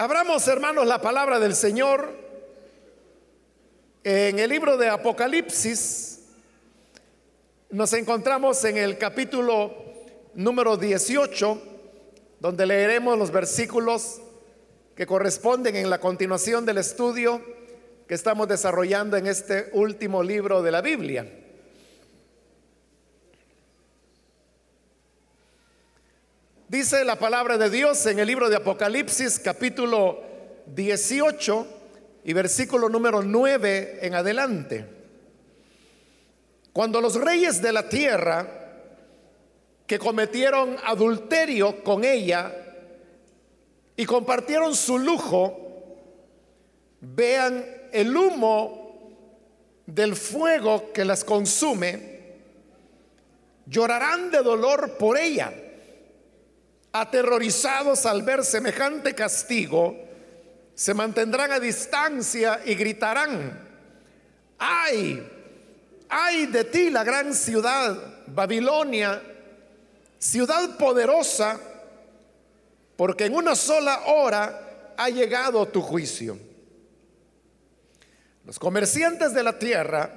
Abramos, hermanos, la palabra del Señor en el libro de Apocalipsis. Nos encontramos en el capítulo número 18, donde leeremos los versículos que corresponden en la continuación del estudio que estamos desarrollando en este último libro de la Biblia. Dice la palabra de Dios en el libro de Apocalipsis capítulo 18 y versículo número 9 en adelante. Cuando los reyes de la tierra que cometieron adulterio con ella y compartieron su lujo, vean el humo del fuego que las consume, llorarán de dolor por ella aterrorizados al ver semejante castigo, se mantendrán a distancia y gritarán, ay, ay de ti la gran ciudad, Babilonia, ciudad poderosa, porque en una sola hora ha llegado tu juicio. Los comerciantes de la tierra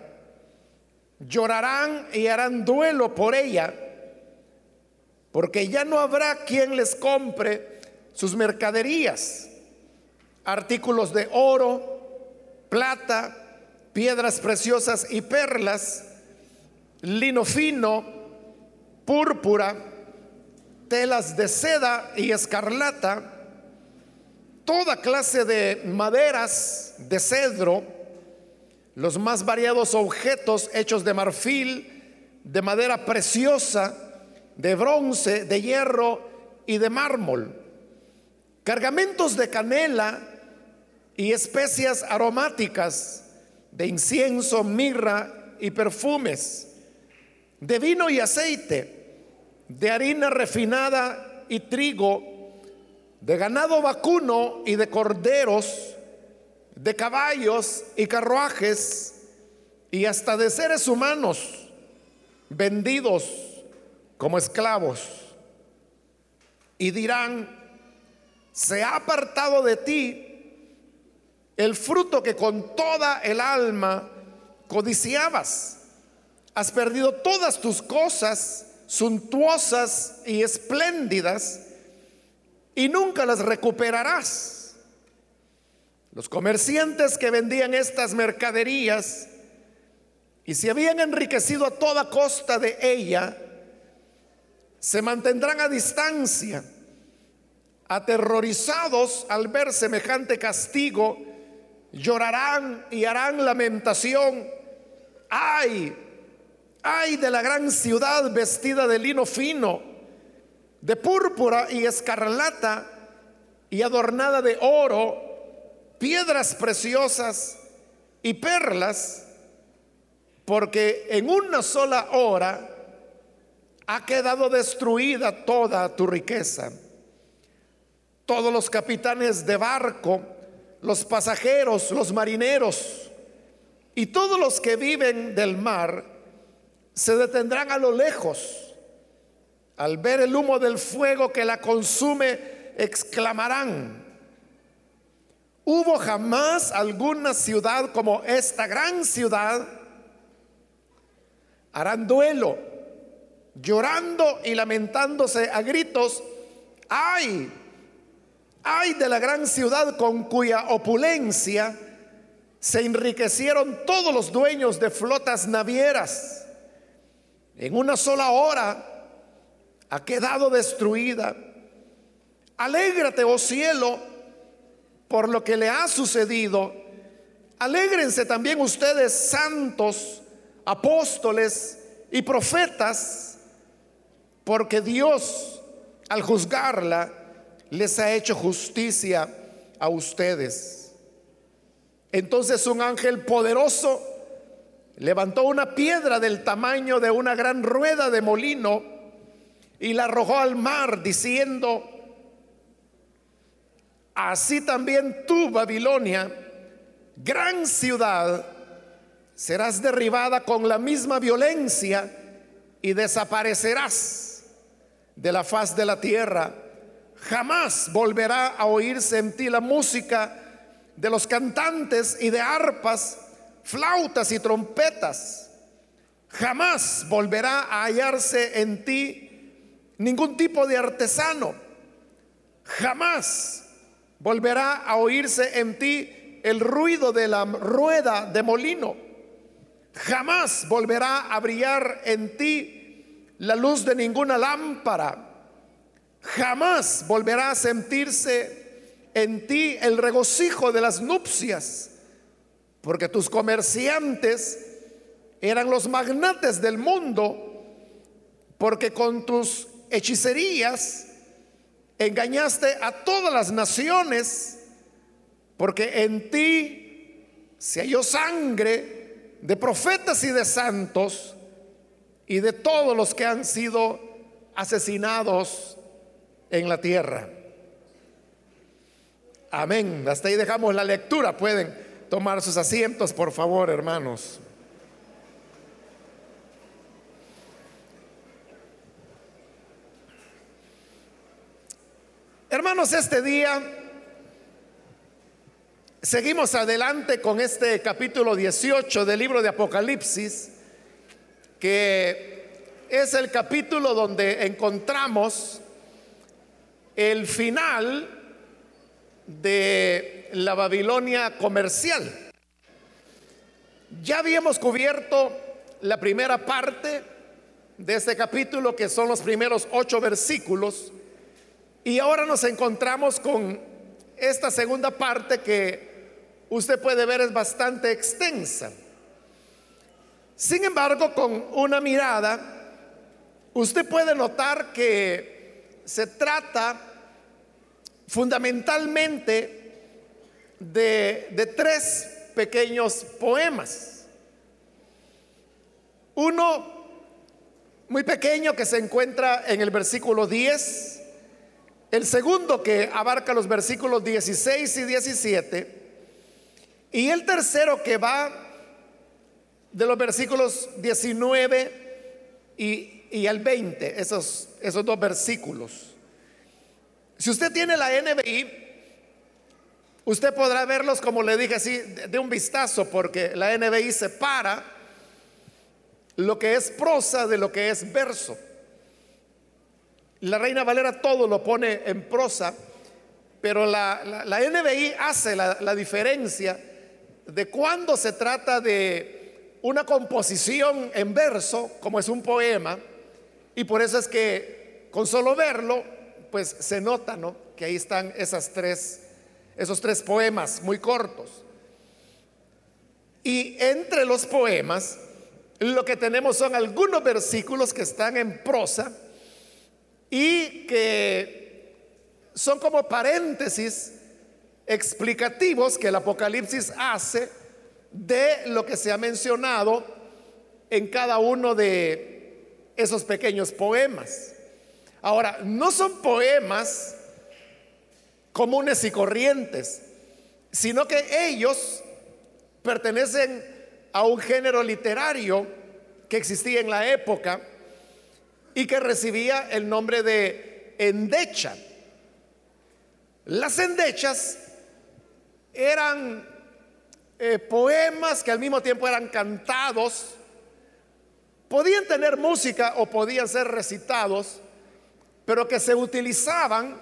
llorarán y harán duelo por ella porque ya no habrá quien les compre sus mercaderías, artículos de oro, plata, piedras preciosas y perlas, lino fino, púrpura, telas de seda y escarlata, toda clase de maderas de cedro, los más variados objetos hechos de marfil, de madera preciosa, de bronce, de hierro y de mármol, cargamentos de canela y especias aromáticas, de incienso, mirra y perfumes, de vino y aceite, de harina refinada y trigo, de ganado vacuno y de corderos, de caballos y carruajes, y hasta de seres humanos vendidos como esclavos y dirán, se ha apartado de ti el fruto que con toda el alma codiciabas. Has perdido todas tus cosas suntuosas y espléndidas y nunca las recuperarás. Los comerciantes que vendían estas mercaderías y se habían enriquecido a toda costa de ella, se mantendrán a distancia, aterrorizados al ver semejante castigo, llorarán y harán lamentación. Ay, ay de la gran ciudad vestida de lino fino, de púrpura y escarlata y adornada de oro, piedras preciosas y perlas, porque en una sola hora ha quedado destruida toda tu riqueza. Todos los capitanes de barco, los pasajeros, los marineros y todos los que viven del mar se detendrán a lo lejos. Al ver el humo del fuego que la consume, exclamarán, ¿hubo jamás alguna ciudad como esta gran ciudad? Harán duelo llorando y lamentándose a gritos, ay, ay de la gran ciudad con cuya opulencia se enriquecieron todos los dueños de flotas navieras. En una sola hora ha quedado destruida. Alégrate, oh cielo, por lo que le ha sucedido. Alégrense también ustedes, santos, apóstoles y profetas porque Dios al juzgarla les ha hecho justicia a ustedes. Entonces un ángel poderoso levantó una piedra del tamaño de una gran rueda de molino y la arrojó al mar diciendo, así también tú, Babilonia, gran ciudad, serás derribada con la misma violencia y desaparecerás de la faz de la tierra. Jamás volverá a oírse en ti la música de los cantantes y de arpas, flautas y trompetas. Jamás volverá a hallarse en ti ningún tipo de artesano. Jamás volverá a oírse en ti el ruido de la rueda de molino. Jamás volverá a brillar en ti la luz de ninguna lámpara. Jamás volverá a sentirse en ti el regocijo de las nupcias, porque tus comerciantes eran los magnates del mundo, porque con tus hechicerías engañaste a todas las naciones, porque en ti se halló sangre de profetas y de santos y de todos los que han sido asesinados en la tierra. Amén. Hasta ahí dejamos la lectura. Pueden tomar sus asientos, por favor, hermanos. Hermanos, este día seguimos adelante con este capítulo 18 del libro de Apocalipsis, que es el capítulo donde encontramos el final de la Babilonia comercial. Ya habíamos cubierto la primera parte de este capítulo, que son los primeros ocho versículos, y ahora nos encontramos con esta segunda parte que usted puede ver es bastante extensa. Sin embargo, con una mirada, usted puede notar que se trata fundamentalmente de, tres pequeños poemas. Uno muy pequeño que se encuentra en el versículo 10, el segundo que abarca los versículos 16 y 17, y el tercero que va de los versículos 19 y y al 20, esos, esos dos versículos. Si usted tiene la NBI, usted podrá verlos como le dije así, de un vistazo, porque la NBI separa lo que es prosa de lo que es verso. La Reina Valera todo lo pone en prosa, pero la, la, NBI hace la, la diferencia de cuando se trata de una composición en verso, como es un poema, y por eso es que con solo verlo, pues se nota, ¿no? Que ahí están esas tres, esos tres poemas muy cortos. Y entre los poemas, lo que tenemos son algunos versículos que están en prosa y que son como paréntesis explicativos que el Apocalipsis hace de lo que se ha mencionado en cada uno de esos pequeños poemas. Ahora, no son poemas comunes y corrientes, sino que ellos pertenecen a un género literario que existía en la época y que recibía el nombre de endecha. Las endechas eran eh, poemas que al mismo tiempo eran cantados Podían tener música o podían ser recitados, pero que se utilizaban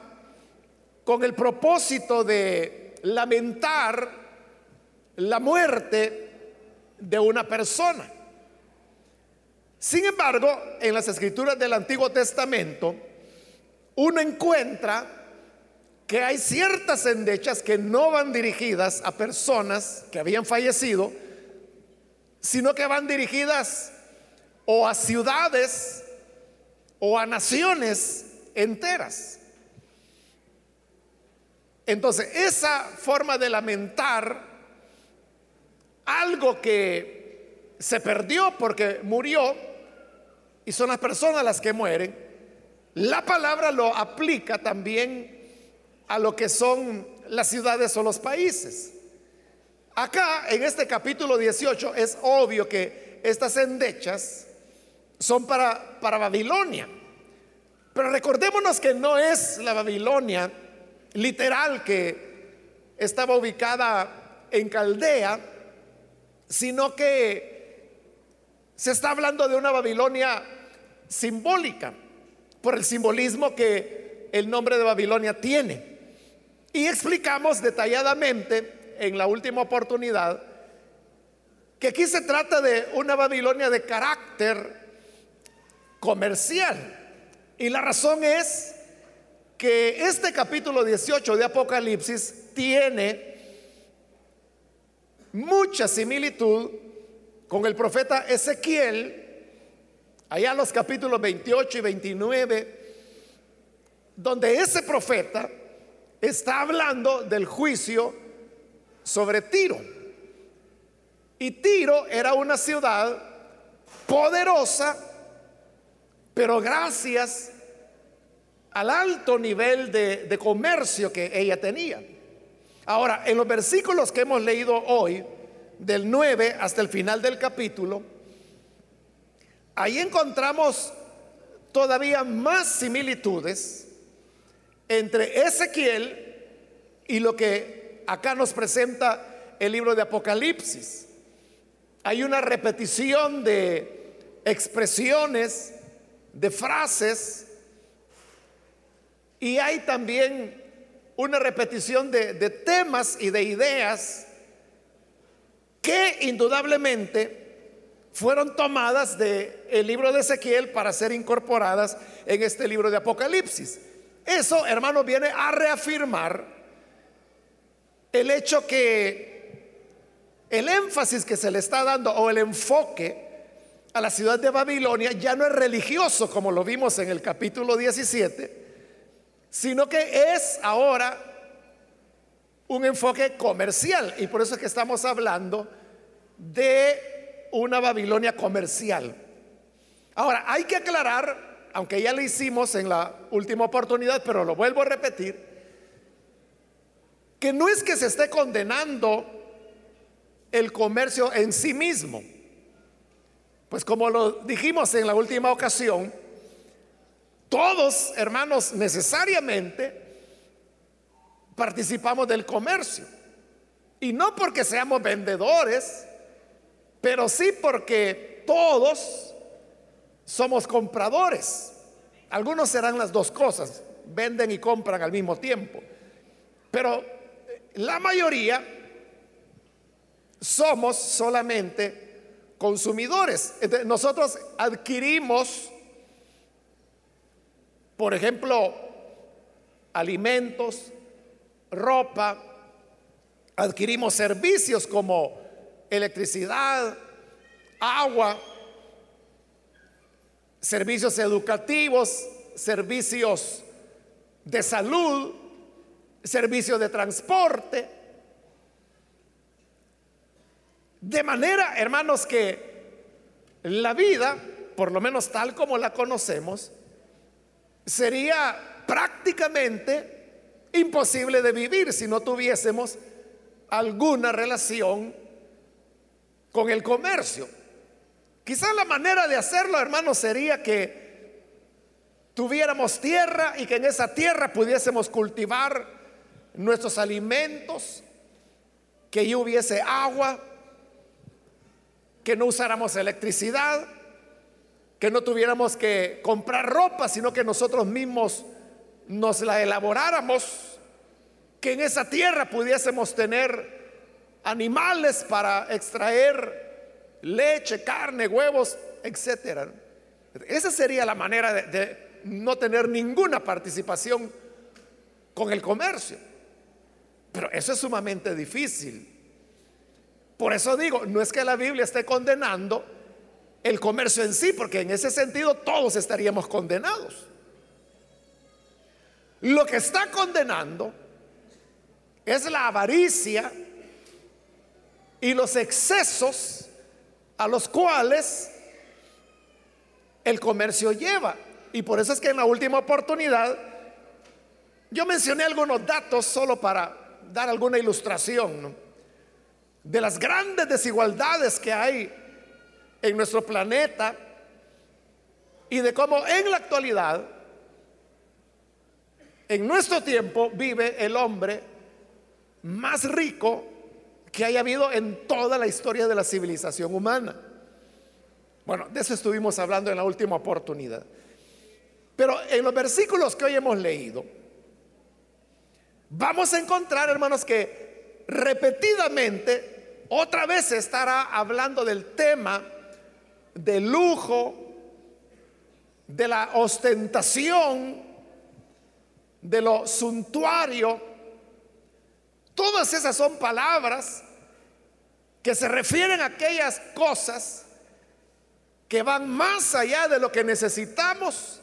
con el propósito de lamentar la muerte de una persona. Sin embargo, en las escrituras del Antiguo Testamento, uno encuentra que hay ciertas endechas que no van dirigidas a personas que habían fallecido, sino que van dirigidas o a ciudades o a naciones enteras. Entonces, esa forma de lamentar algo que se perdió porque murió, y son las personas las que mueren, la palabra lo aplica también a lo que son las ciudades o los países. Acá, en este capítulo 18, es obvio que estas endechas son para, para Babilonia. Pero recordémonos que no es la Babilonia literal que estaba ubicada en Caldea, sino que se está hablando de una Babilonia simbólica, por el simbolismo que el nombre de Babilonia tiene. Y explicamos detalladamente en la última oportunidad que aquí se trata de una Babilonia de carácter comercial. Y la razón es que este capítulo 18 de Apocalipsis tiene mucha similitud con el profeta Ezequiel, allá en los capítulos 28 y 29, donde ese profeta está hablando del juicio sobre Tiro. Y Tiro era una ciudad poderosa, pero gracias al alto nivel de, comercio que ella tenía. Ahora, en los versículos que hemos leído hoy, del 9 hasta el final del capítulo, ahí encontramos todavía más similitudes entre Ezequiel y lo que acá nos presenta el libro de Apocalipsis. Hay una repetición de expresiones, de frases, y hay también una repetición de, temas y de ideas que indudablemente fueron tomadas del el libro de Ezequiel para ser incorporadas en este libro de Apocalipsis. Eso, hermanos, viene a reafirmar el hecho que el énfasis que se le está dando o el enfoque a la ciudad de Babilonia ya no es religioso como lo vimos en el capítulo 17, sino que es ahora un enfoque comercial. Y por eso es que estamos hablando de una Babilonia comercial. Ahora, hay que aclarar, aunque ya lo hicimos en la última oportunidad, pero lo vuelvo a repetir, que no es que se esté condenando el comercio en sí mismo. Pues como lo dijimos en la última ocasión, todos, hermanos, necesariamente participamos del comercio. Y no porque seamos vendedores, pero sí porque todos somos compradores. Algunos serán las dos cosas, venden y compran al mismo tiempo. Pero la mayoría somos solamente consumidores. nosotros adquirimos por ejemplo, alimentos, ropa, adquirimos servicios como electricidad, agua, servicios educativos, servicios de salud, servicios de transporte. De manera, hermanos, que la vida, por lo menos tal como la conocemos, sería prácticamente imposible de vivir si no tuviésemos alguna relación con el comercio. Quizás la manera de hacerlo, hermanos, sería que tuviéramos tierra y que en esa tierra pudiésemos cultivar nuestros alimentos, que ya hubiese agua, que no usáramos electricidad que no tuviéramos que comprar ropa, sino que nosotros mismos nos la elaboráramos, que en esa tierra pudiésemos tener animales para extraer leche, carne, huevos, etcétera. Esa sería la manera de, de no tener ninguna participación con el comercio. Pero eso es sumamente difícil. Por eso digo, no es que la Biblia esté condenando el comercio en sí, porque en ese sentido todos estaríamos condenados. Lo que está condenando es la avaricia y los excesos a los cuales el comercio lleva. Y por eso es que en la última oportunidad yo mencioné algunos datos solo para dar alguna ilustración de las grandes desigualdades que hay en nuestro planeta y de cómo en la actualidad en nuestro tiempo vive el hombre más rico que haya habido en toda la historia de la civilización humana. Bueno, de eso estuvimos hablando en la última oportunidad. Pero en los versículos que hoy hemos leído, vamos a encontrar, hermanos, que repetidamente otra vez estará hablando del tema del lujo, de la ostentación, de lo suntuario. Todas esas son palabras que se refieren a aquellas cosas que van más allá de lo que necesitamos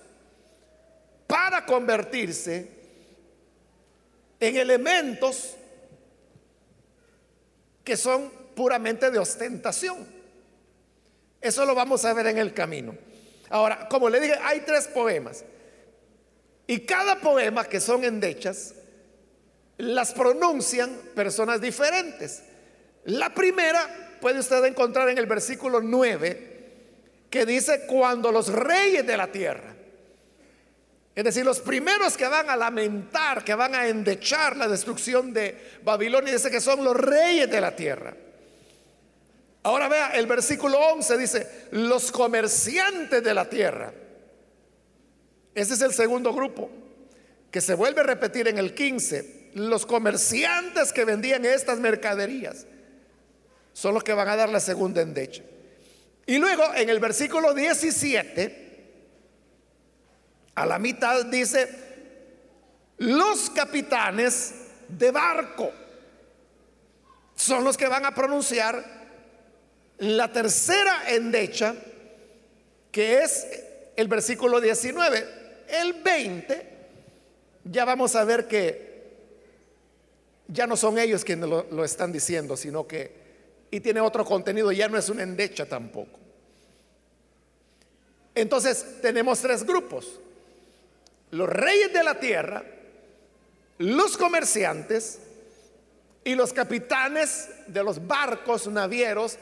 para convertirse en elementos que son puramente de ostentación. Eso lo vamos a ver en el camino. Ahora, como le dije, hay tres poemas. Y cada poema que son endechas, las pronuncian personas diferentes. La primera puede usted encontrar en el versículo 9, que dice, cuando los reyes de la tierra, es decir, los primeros que van a lamentar, que van a endechar la destrucción de Babilonia, dice que son los reyes de la tierra. Ahora vea, el versículo 11 dice, los comerciantes de la tierra. Ese es el segundo grupo, que se vuelve a repetir en el 15. Los comerciantes que vendían estas mercaderías son los que van a dar la segunda endecha. Y luego en el versículo 17 a la mitad dice, los capitanes de barco son los que van a pronunciar la tercera endecha, que es el versículo 19. El 20, ya vamos a ver que ya no son ellos quienes lo, están diciendo, sino que, y tiene otro contenido, ya no es una endecha tampoco. Entonces tenemos tres grupos los reyes de la tierra, los comerciantes y los capitanes de los barcos navieros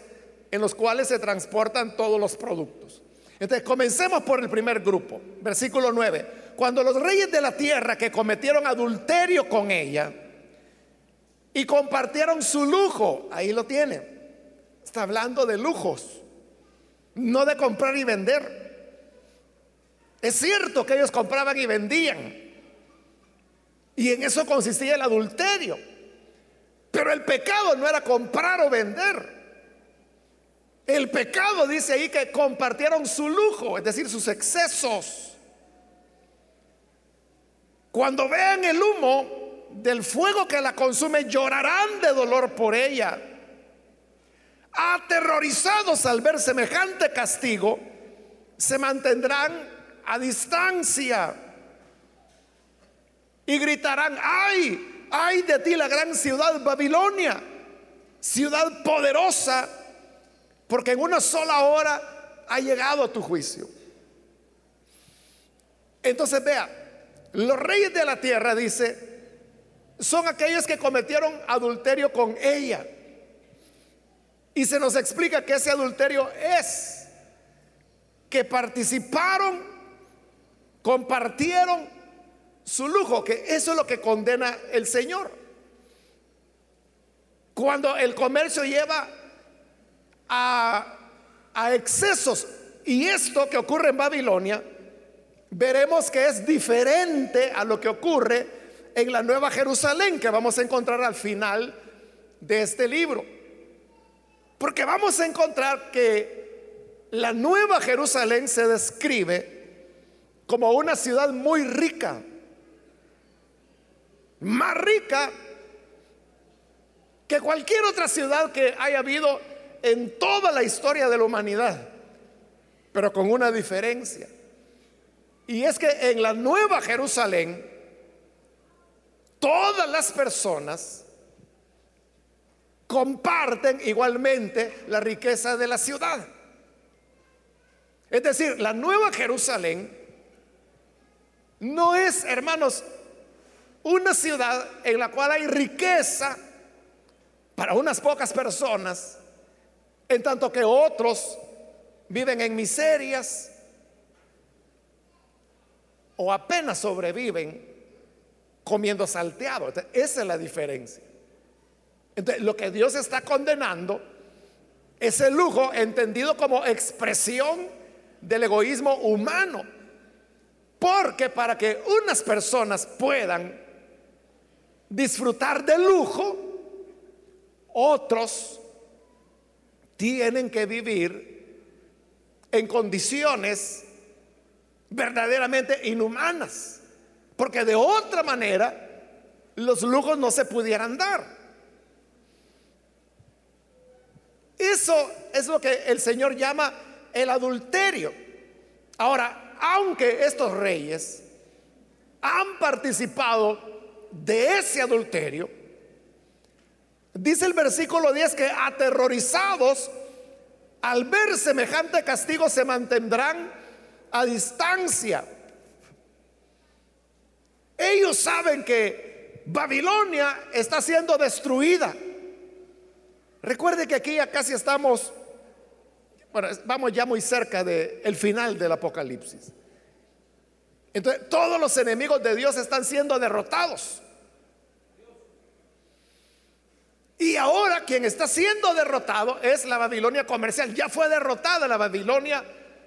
en los cuales se transportan todos los productos. Entonces, comencemos por el primer grupo, versículo 9. Cuando los reyes de la tierra que cometieron adulterio con ella y compartieron su lujo, ahí lo tiene. Está hablando de lujos, no de comprar y vender. Es cierto que ellos compraban y vendían. Y en eso consistía el adulterio. Pero el pecado no era comprar o vender. El pecado dice ahí que compartieron su lujo, es decir, sus excesos. Cuando vean el humo del fuego que la consume, llorarán de dolor por ella. Aterrorizados al ver semejante castigo, se mantendrán a distancia y gritarán, ay, ay de ti la gran ciudad Babilonia, ciudad poderosa, porque en una sola hora ha llegado tu juicio. Entonces vea, los reyes de la tierra, dice, son aquellos que cometieron adulterio con ella. Y se nos explica que ese adulterio es que participaron compartieron su lujo, que eso es lo que condena el Señor. Cuando el comercio lleva a, a excesos, y esto que ocurre en Babilonia, veremos que es diferente a lo que ocurre en la Nueva Jerusalén, que vamos a encontrar al final de este libro. Porque vamos a encontrar que la Nueva Jerusalén se describe como una ciudad muy rica, más rica que cualquier otra ciudad que haya habido en toda la historia de la humanidad, pero con una diferencia. Y es que en la Nueva Jerusalén, todas las personas comparten igualmente la riqueza de la ciudad. Es decir, la Nueva Jerusalén no es, hermanos, una ciudad en la cual hay riqueza para unas pocas personas, en tanto que otros viven en miserias o apenas sobreviven comiendo salteado. esa es la diferencia. Entonces, lo que Dios está condenando es el lujo entendido como expresión del egoísmo humano. Porque para que unas personas puedan disfrutar del lujo, otros tienen que vivir en condiciones verdaderamente inhumanas. Porque de otra manera los lujos no se pudieran dar. Eso es lo que el Señor llama el adulterio. Ahora, aunque estos reyes han participado de ese adulterio, dice el versículo 10 que aterrorizados al ver semejante castigo se mantendrán a distancia. Ellos saben que Babilonia está siendo destruida. Recuerde que aquí ya casi estamos, bueno, vamos ya muy cerca del final del Apocalipsis. Entonces, todos los enemigos de Dios están siendo derrotados. Y ahora quien está siendo derrotado es la Babilonia comercial. Ya fue derrotada la Babilonia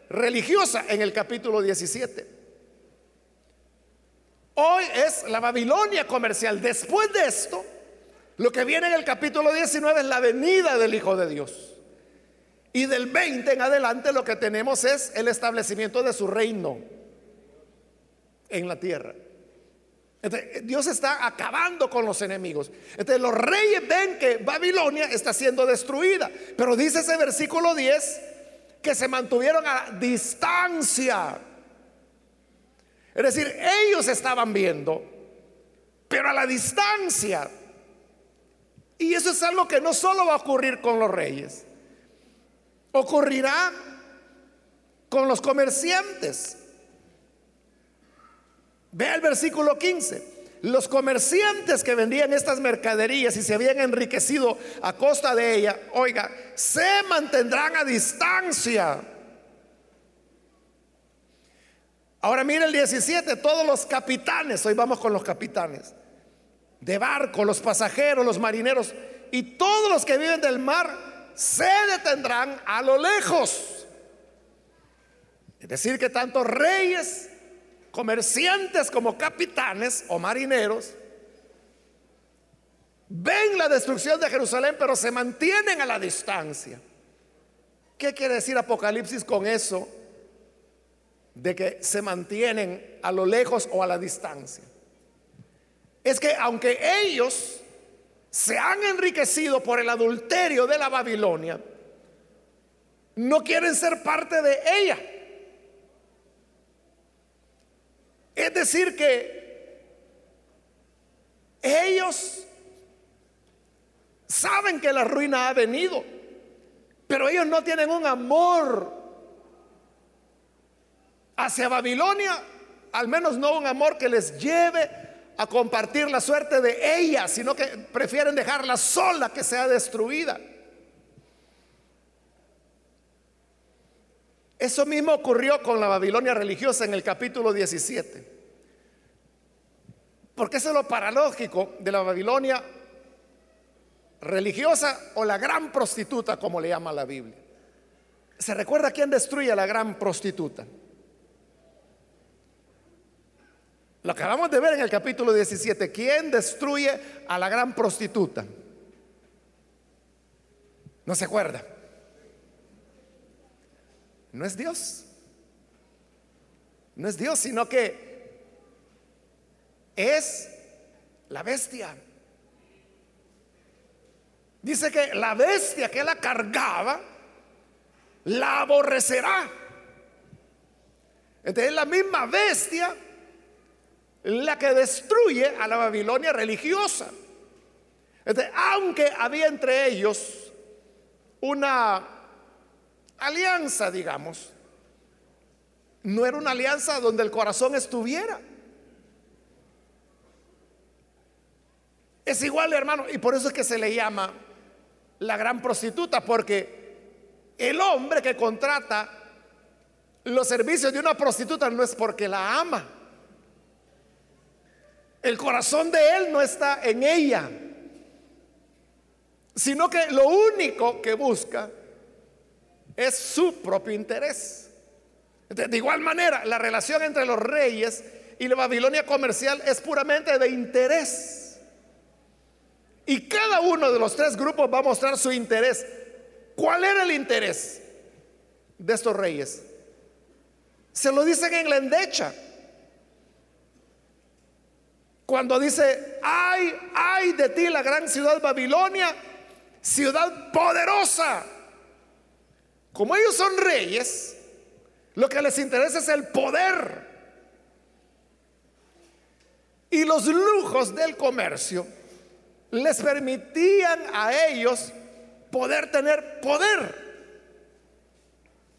religiosa en el capítulo 17. Hoy es la Babilonia comercial. Después de esto, lo que viene en el capítulo 19 es la venida del Hijo de Dios. Y del 20 en adelante lo que tenemos es el establecimiento de su reino en la tierra. Dios está acabando con los enemigos. Entonces los reyes ven que Babilonia está siendo destruida. Pero dice ese versículo 10 que se mantuvieron a distancia. Es decir, ellos estaban viendo, pero a la distancia. Y eso es algo que no solo va a ocurrir con los reyes, ocurrirá con los comerciantes. Vea el versículo 15. Los comerciantes que vendían estas mercaderías y se habían enriquecido a costa de ella, oiga, se mantendrán a distancia. Ahora mire el 17, todos los capitanes, hoy vamos con los capitanes de barco, los pasajeros, los marineros y todos los que viven del mar se detendrán a lo lejos. Es decir, que tanto reyes, comerciantes como capitanes o marineros ven la destrucción de Jerusalén, pero se mantienen a la distancia. ¿Qué quiere decir Apocalipsis con eso? De que se mantienen a lo lejos o a la distancia es que aunque ellos se han enriquecido por el adulterio de la Babilonia, no quieren ser parte de ella. Es decir, que ellos saben que la ruina ha venido, pero ellos no tienen un amor hacia Babilonia, al menos no un amor que les lleve a compartir la suerte de ella, sino que prefieren dejarla sola que sea destruida. Eso mismo ocurrió con la Babilonia religiosa en el capítulo 17. Porque eso es lo paradójico de la Babilonia religiosa o la gran prostituta, como le llama la Biblia. ¿Se recuerda quién destruye a la gran prostituta? Lo acabamos de ver en el capítulo 17. ¿Quién destruye a la gran prostituta? ¿No se acuerda? No es Dios. No es Dios, sino que es la bestia. Dice que la bestia que la cargaba la aborrecerá. Entonces la misma bestia la que destruye a la Babilonia religiosa. aunque había entre ellos una alianza, digamos, no era una alianza donde el corazón estuviera. Es igual, hermano, y por eso es que se le llama la gran prostituta, porque el hombre que contrata los servicios de una prostituta no es porque la ama El corazón de él no está en ella, sino que lo único que busca es su propio interés. De igual manera, la relación entre los reyes y la Babilonia comercial es puramente de interés. Y cada uno de los tres grupos va a mostrar su interés. ¿Cuál era el interés de estos reyes? Se lo dicen en la endecha. Cuando dice, ay, ay de ti la gran ciudad Babilonia, ciudad poderosa. Como ellos son reyes, lo que les interesa es el poder. Y los lujos del comercio les permitían a ellos poder tener poder.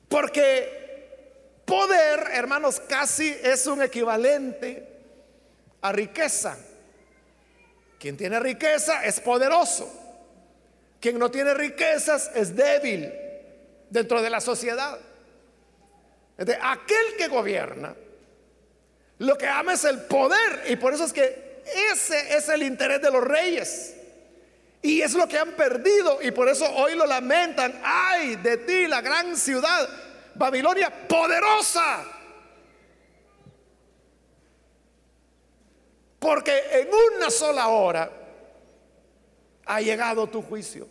Porque poder, hermanos, casi es un equivalente a riqueza. Quien tiene riqueza es poderoso. Quien no tiene riquezas es débil dentro de la sociedad. De aquel que gobierna, lo que ama es el poder y por eso es que ese es el interés de los reyes. Y es lo que han perdido y por eso hoy lo lamentan. Ay de ti, la gran ciudad, Babilonia poderosa. Porque en una sola hora ha llegado tu juicio.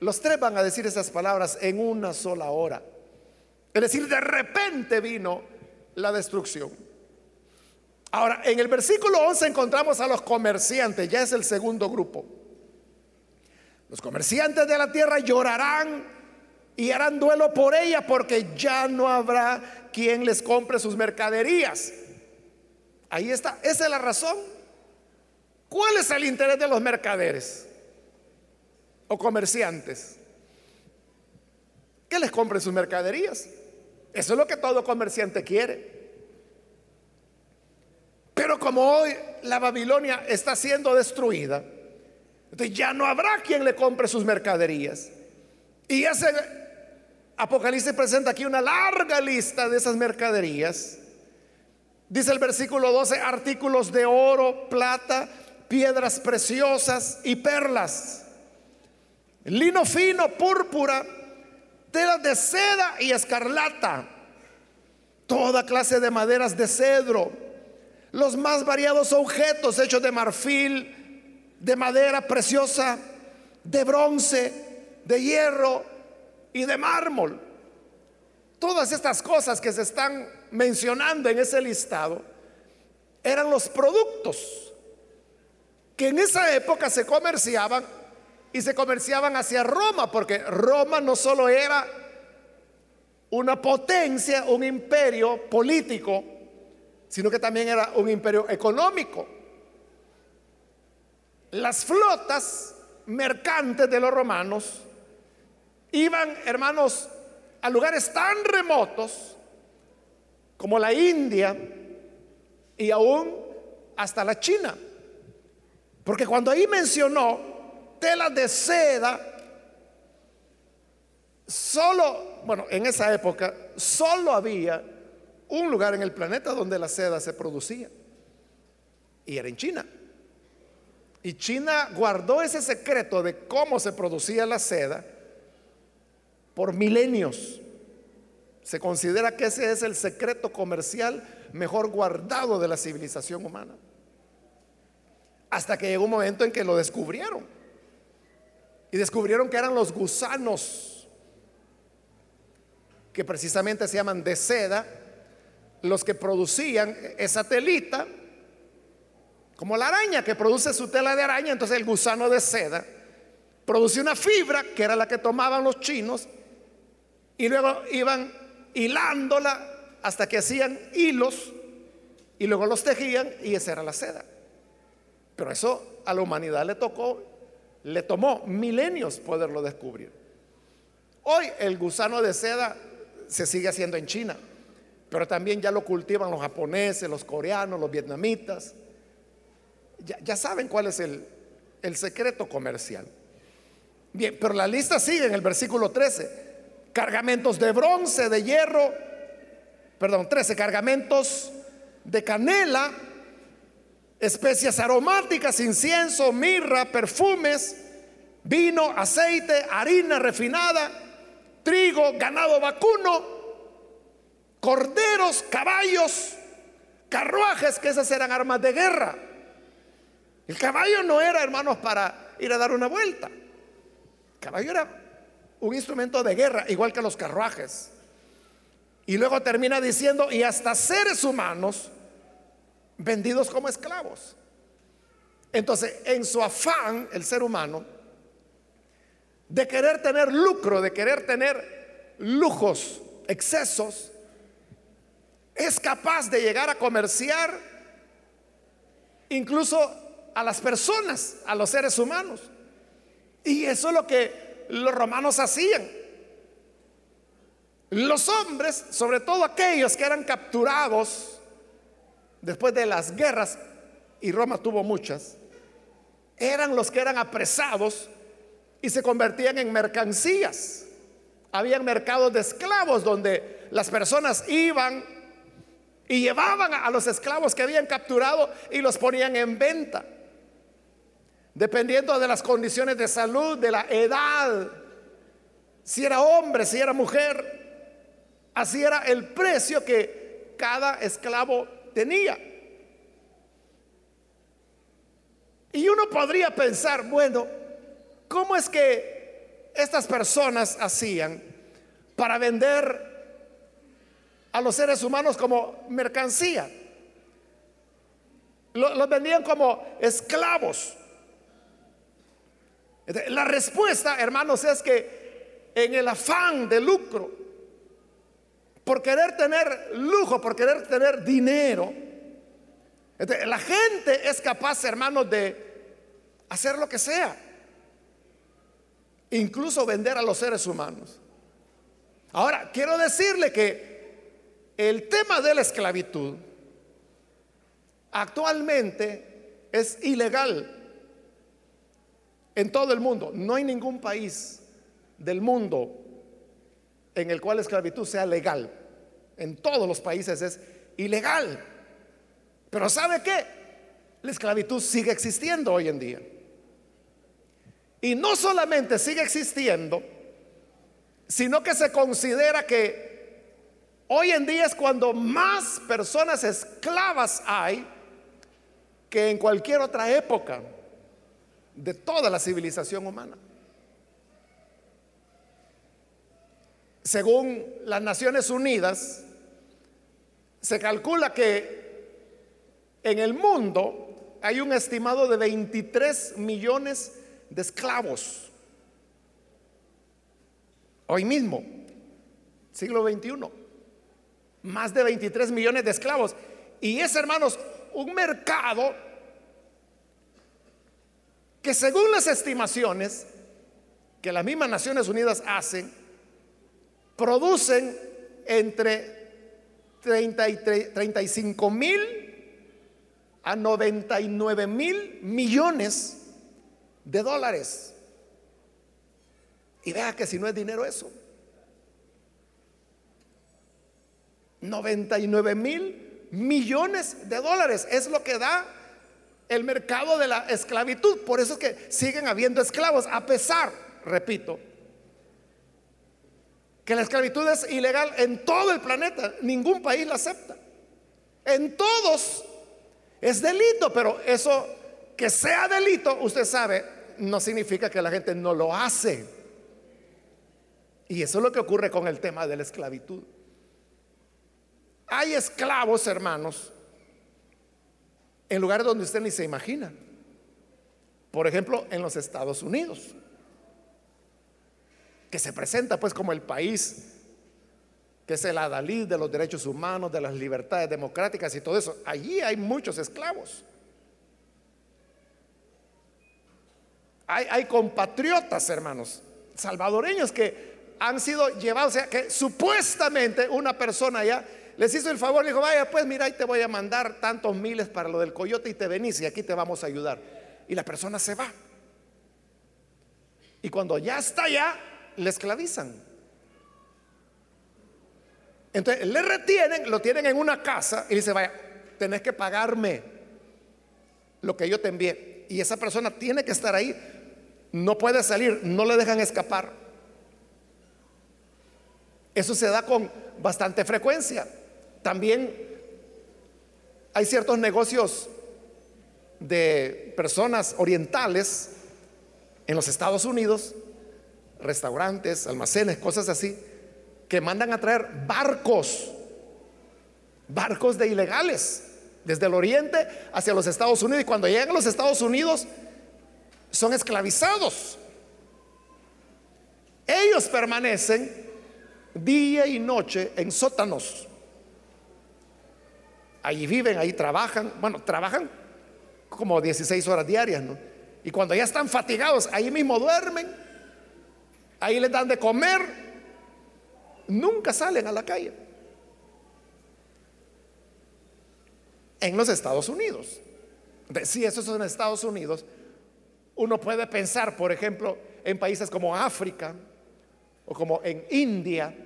Los tres van a decir esas palabras en una sola hora. Es decir, de repente vino la destrucción. Ahora, en el versículo 11 encontramos a los comerciantes, ya es el segundo grupo. Los comerciantes de la tierra llorarán y harán duelo por ella porque ya no habrá quien les compre sus mercaderías. Ahí está, esa es la razón. ¿Cuál es el interés de los mercaderes o comerciantes? Que les compren sus mercaderías. Eso es lo que todo comerciante quiere. Pero como hoy la Babilonia está siendo destruida, entonces ya no habrá quien le compre sus mercaderías. Y ese Apocalipsis presenta aquí una larga lista de esas mercaderías. Dice el versículo 12, artículos de oro, plata, piedras preciosas y perlas, lino fino, púrpura, telas de seda y escarlata, toda clase de maderas de cedro, los más variados objetos hechos de marfil, de madera preciosa, de bronce, de hierro y de mármol. Todas estas cosas que se están mencionando en ese listado eran los productos que en esa época se comerciaban y se comerciaban hacia Roma, porque Roma no solo era una potencia, un imperio político, sino que también era un imperio económico. Las flotas mercantes de los romanos iban, hermanos, a lugares tan remotos como la India y aún hasta la China. Porque cuando ahí mencionó telas de seda, solo, bueno, en esa época, solo había un lugar en el planeta donde la seda se producía. Y era en China. Y China guardó ese secreto de cómo se producía la seda por milenios. Se considera que ese es el secreto comercial mejor guardado de la civilización humana. Hasta que llegó un momento en que lo descubrieron. Y descubrieron que eran los gusanos, que precisamente se llaman de seda, los que producían esa telita, como la araña que produce su tela de araña, entonces el gusano de seda produce una fibra que era la que tomaban los chinos y luego iban hilándola hasta que hacían hilos y luego los tejían y esa era la seda. Pero eso a la humanidad le tocó, le tomó milenios poderlo descubrir. Hoy el gusano de seda se sigue haciendo en China. Pero también ya lo cultivan los japoneses, los coreanos, los vietnamitas. Ya, saben cuál es el, el secreto comercial. Bien, pero la lista sigue en el versículo 13. Cargamentos de bronce, de hierro, perdón, 13, cargamentos de canela, especias aromáticas, incienso, mirra, perfumes, vino, aceite, harina refinada, trigo, ganado vacuno, corderos, caballos, carruajes, que esas eran armas de guerra. El caballo no era, hermanos, para ir a dar una vuelta. El caballo era un instrumento de guerra, igual que los carruajes. Y luego termina diciendo, y hasta seres humanos vendidos como esclavos. Entonces, en su afán, el ser humano, de querer tener lucro, de querer tener lujos, excesos, es capaz de llegar a comerciar incluso a las personas, a los seres humanos. Y eso es lo que los romanos hacían. Los hombres, sobre todo aquellos que eran capturados después de las guerras, y Roma tuvo muchas, eran los que eran apresados y se convertían en mercancías. Habían mercados de esclavos donde las personas iban y llevaban a los esclavos que habían capturado y los ponían en venta. Dependiendo de las condiciones de salud, de la edad, si era hombre, si era mujer, así era el precio que cada esclavo tenía. Y uno podría pensar, bueno, ¿cómo es que estas personas hacían para vender a los seres humanos como mercancía. Los vendían como esclavos. La respuesta, hermanos, es que en el afán de lucro, por querer tener lujo, por querer tener dinero, la gente es capaz, hermanos, de hacer lo que sea, incluso vender a los seres humanos. Ahora, quiero decirle que el tema de la esclavitud actualmente es ilegal en todo el mundo. No hay ningún país del mundo en el cual la esclavitud sea legal. En todos los países es ilegal. Pero ¿sabe qué? La esclavitud sigue existiendo hoy en día. Y no solamente sigue existiendo, sino que se considera que Hoy en día es cuando más personas esclavas hay que en cualquier otra época de toda la civilización humana. Según las Naciones Unidas, se calcula que en el mundo hay un estimado de 23 millones de esclavos. Hoy mismo, siglo XXI más de 23 millones de esclavos. Y es, hermanos, un mercado que según las estimaciones que las mismas Naciones Unidas hacen, producen entre 30 y 35 mil a 99 mil millones de dólares. Y vea que si no es dinero eso. 99 mil millones de dólares. Es lo que da el mercado de la esclavitud. Por eso es que siguen habiendo esclavos, a pesar, repito, que la esclavitud es ilegal en todo el planeta. Ningún país la acepta. En todos es delito, pero eso que sea delito, usted sabe, no significa que la gente no lo hace. Y eso es lo que ocurre con el tema de la esclavitud. Hay esclavos, hermanos, en lugares donde usted ni se imagina. Por ejemplo, en los Estados Unidos, que se presenta pues como el país que es el adalid de los derechos humanos, de las libertades democráticas y todo eso. Allí hay muchos esclavos. Hay, compatriotas, hermanos, salvadoreños que han sido llevados, o sea, que supuestamente una persona ya les hizo el favor, le dijo, vaya, pues mira, ahí te voy a mandar tantos miles para lo del coyote y te venís y aquí te vamos a ayudar. Y la persona se va. Y cuando ya está allá, le esclavizan. Entonces le retienen, lo tienen en una casa y dice, vaya, tenés que pagarme. lo que yo te envié. Y esa persona tiene que estar ahí. No puede salir, no le dejan escapar. Eso se da con bastante frecuencia. También hay ciertos negocios de personas orientales en los Estados Unidos, restaurantes, almacenes, cosas así, que mandan a traer barcos, barcos de ilegales, desde el oriente hacia los Estados Unidos. Y cuando llegan a los Estados Unidos, son esclavizados. Ellos permanecen día y noche en sótanos. Allí viven, ahí trabajan. Bueno, trabajan como 16 horas diarias, ¿no? Y cuando ya están fatigados, ahí mismo duermen, ahí les dan de comer, nunca salen a la calle. En los Estados Unidos. Si eso es en Estados Unidos, uno puede pensar, por ejemplo, en países como África o como en India.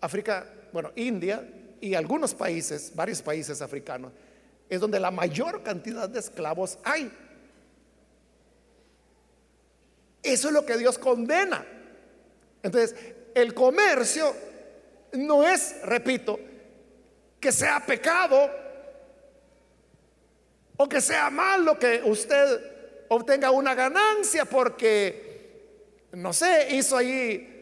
África, bueno, India y algunos países, varios países africanos, es donde la mayor cantidad de esclavos hay. Eso es lo que Dios condena. Entonces, el comercio no es, repito, que sea pecado o que sea malo que usted obtenga una ganancia porque, no sé, hizo ahí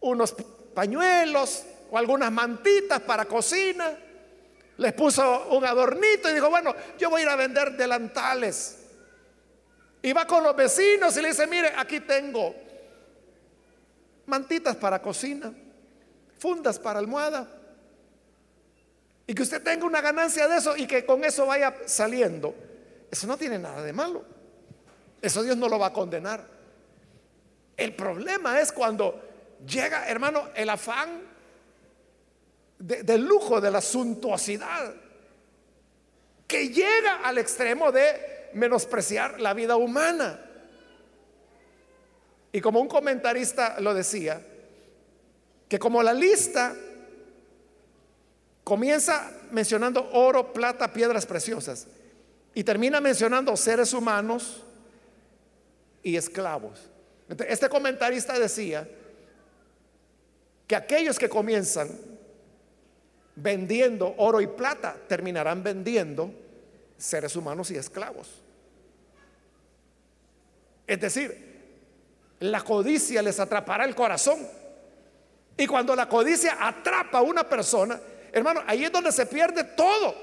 unos pañuelos o algunas mantitas para cocina les puso un adornito y dijo, bueno, yo voy a ir a vender delantales. Y va con los vecinos y le dice, mire, aquí tengo mantitas para cocina, fundas para almohada. Y que usted tenga una ganancia de eso y que con eso vaya saliendo. Eso no tiene nada de malo. Eso Dios no lo va a condenar. El problema es cuando llega, hermano, el afán del lujo, de la suntuosidad, que llega al extremo de menospreciar la vida humana. Y como un comentarista lo decía, que como la lista comienza mencionando oro, plata, piedras preciosas, y termina mencionando seres humanos y esclavos. Este comentarista decía que aquellos que comienzan vendiendo oro y plata, terminarán vendiendo seres humanos y esclavos. Es decir, la codicia les atrapará el corazón. Y cuando la codicia atrapa a una persona, hermano, ahí es donde se pierde todo.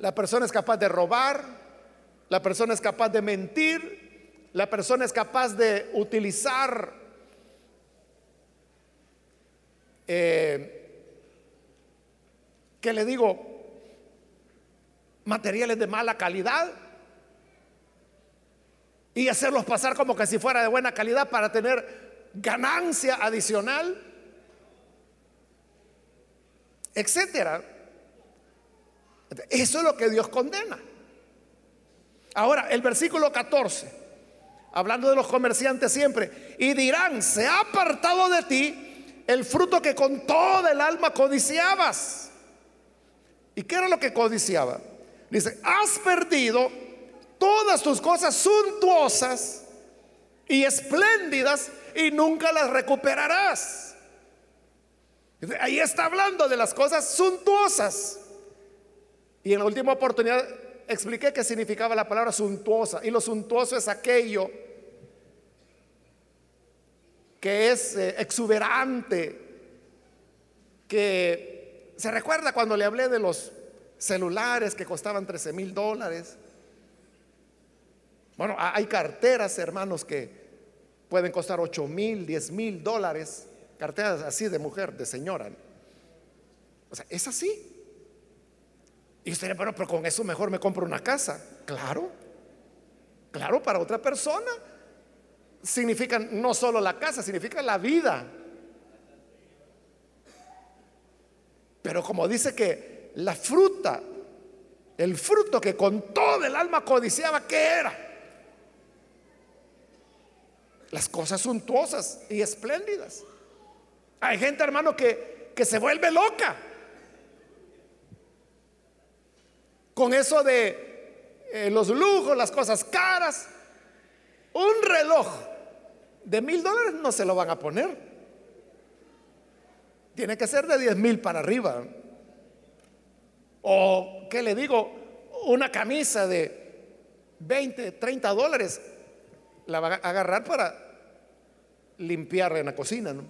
La persona es capaz de robar, la persona es capaz de mentir, la persona es capaz de utilizar eh, que le digo, materiales de mala calidad y hacerlos pasar como que si fuera de buena calidad para tener ganancia adicional, etcétera. Eso es lo que Dios condena. Ahora, el versículo 14, hablando de los comerciantes siempre, y dirán, se ha apartado de ti el fruto que con toda el alma codiciabas. ¿Y qué era lo que codiciaba? Dice, has perdido todas tus cosas suntuosas y espléndidas y nunca las recuperarás. Ahí está hablando de las cosas suntuosas. Y en la última oportunidad expliqué qué significaba la palabra suntuosa. Y lo suntuoso es aquello que es eh, exuberante, que ¿Se recuerda cuando le hablé de los celulares que costaban 13 mil dólares? Bueno, hay carteras, hermanos, que pueden costar 8 mil, 10 mil dólares. Carteras así de mujer, de señora. O sea, es así. Y usted bueno, pero con eso mejor me compro una casa. Claro, claro, para otra persona significa no solo la casa, significa la vida. Pero como dice que la fruta, el fruto que con todo el alma codiciaba, ¿qué era? Las cosas suntuosas y espléndidas. Hay gente, hermano, que, que se vuelve loca. con eso de eh, los lujos, las cosas caras. Un reloj de mil dólares no se lo van a poner. Tiene que ser de diez mil para arriba. O, ¿qué le digo? Una camisa de 20, 30 dólares la va a agarrar para limpiar en la cocina, ¿no?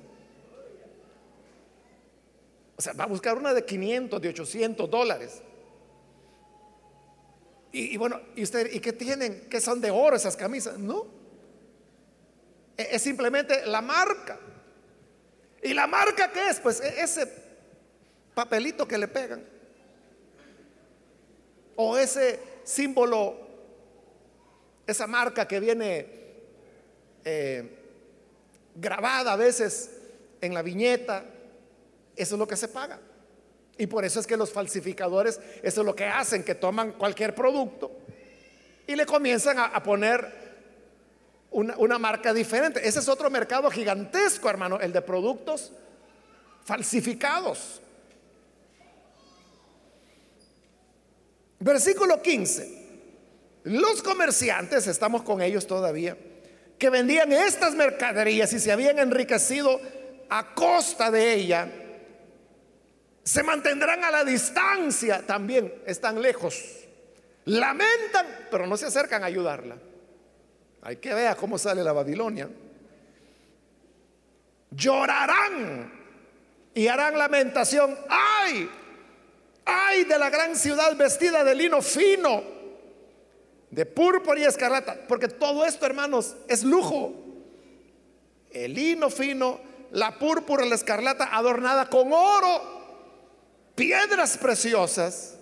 O sea, va a buscar una de 500, de 800 dólares. Y, bueno, ¿y usted, ¿y qué tienen? ¿Qué son de oro esas camisas? No. E, es simplemente la marca. ¿Y la marca qué es? Pues e, ese papelito que le pegan. O ese símbolo, esa marca que viene eh, grabada a veces en la viñeta. Eso es lo que se paga. Y por eso es que los falsificadores, eso es lo que hacen, que toman cualquier producto y le comienzan a, poner una, una, marca diferente. Ese es otro mercado gigantesco, hermano, el de productos falsificados. Versículo 15. Los comerciantes, estamos con ellos todavía, que vendían estas mercaderías y se habían enriquecido a costa de ella, se mantendrán a la distancia también, están lejos. Lamentan, pero no se acercan a ayudarla. Hay que ver cómo sale la Babilonia. Llorarán y harán lamentación. ¡Ay! ¡Ay de la gran ciudad vestida de lino fino! De púrpura y escarlata. Porque todo esto, hermanos, es lujo. El lino fino, la púrpura, la escarlata adornada con oro piedras preciosas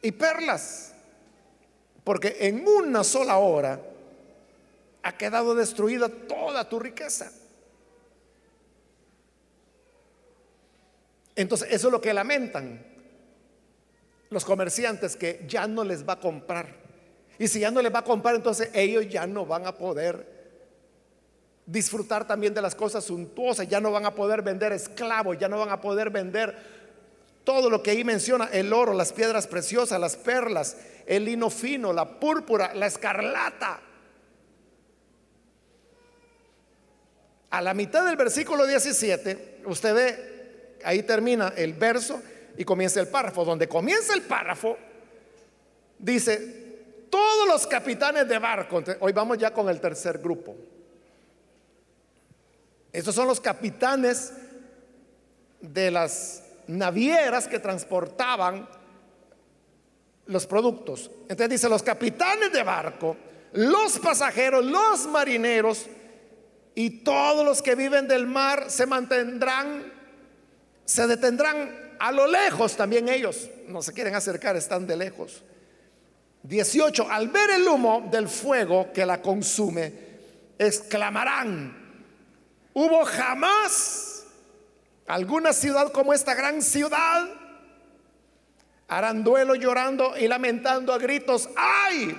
y perlas. Porque en una sola hora ha quedado destruida toda tu riqueza. Entonces, eso es lo que lamentan los comerciantes que ya no les va a comprar. Y si ya no les va a comprar, entonces ellos ya no van a poder disfrutar también de las cosas suntuosas, ya no van a poder vender esclavos, ya no van a poder vender todo lo que ahí menciona, el oro, las piedras preciosas, las perlas, el lino fino, la púrpura, la escarlata. A la mitad del versículo 17, usted ve, ahí termina el verso y comienza el párrafo. Donde comienza el párrafo, dice, todos los capitanes de barco, hoy vamos ya con el tercer grupo. Estos son los capitanes de las navieras que transportaban los productos. Entonces dice, los capitanes de barco, los pasajeros, los marineros y todos los que viven del mar se mantendrán, se detendrán a lo lejos también ellos. No se quieren acercar, están de lejos. 18. Al ver el humo del fuego que la consume, exclamarán, hubo jamás alguna ciudad como esta gran ciudad harán duelo llorando y lamentando a gritos, ay,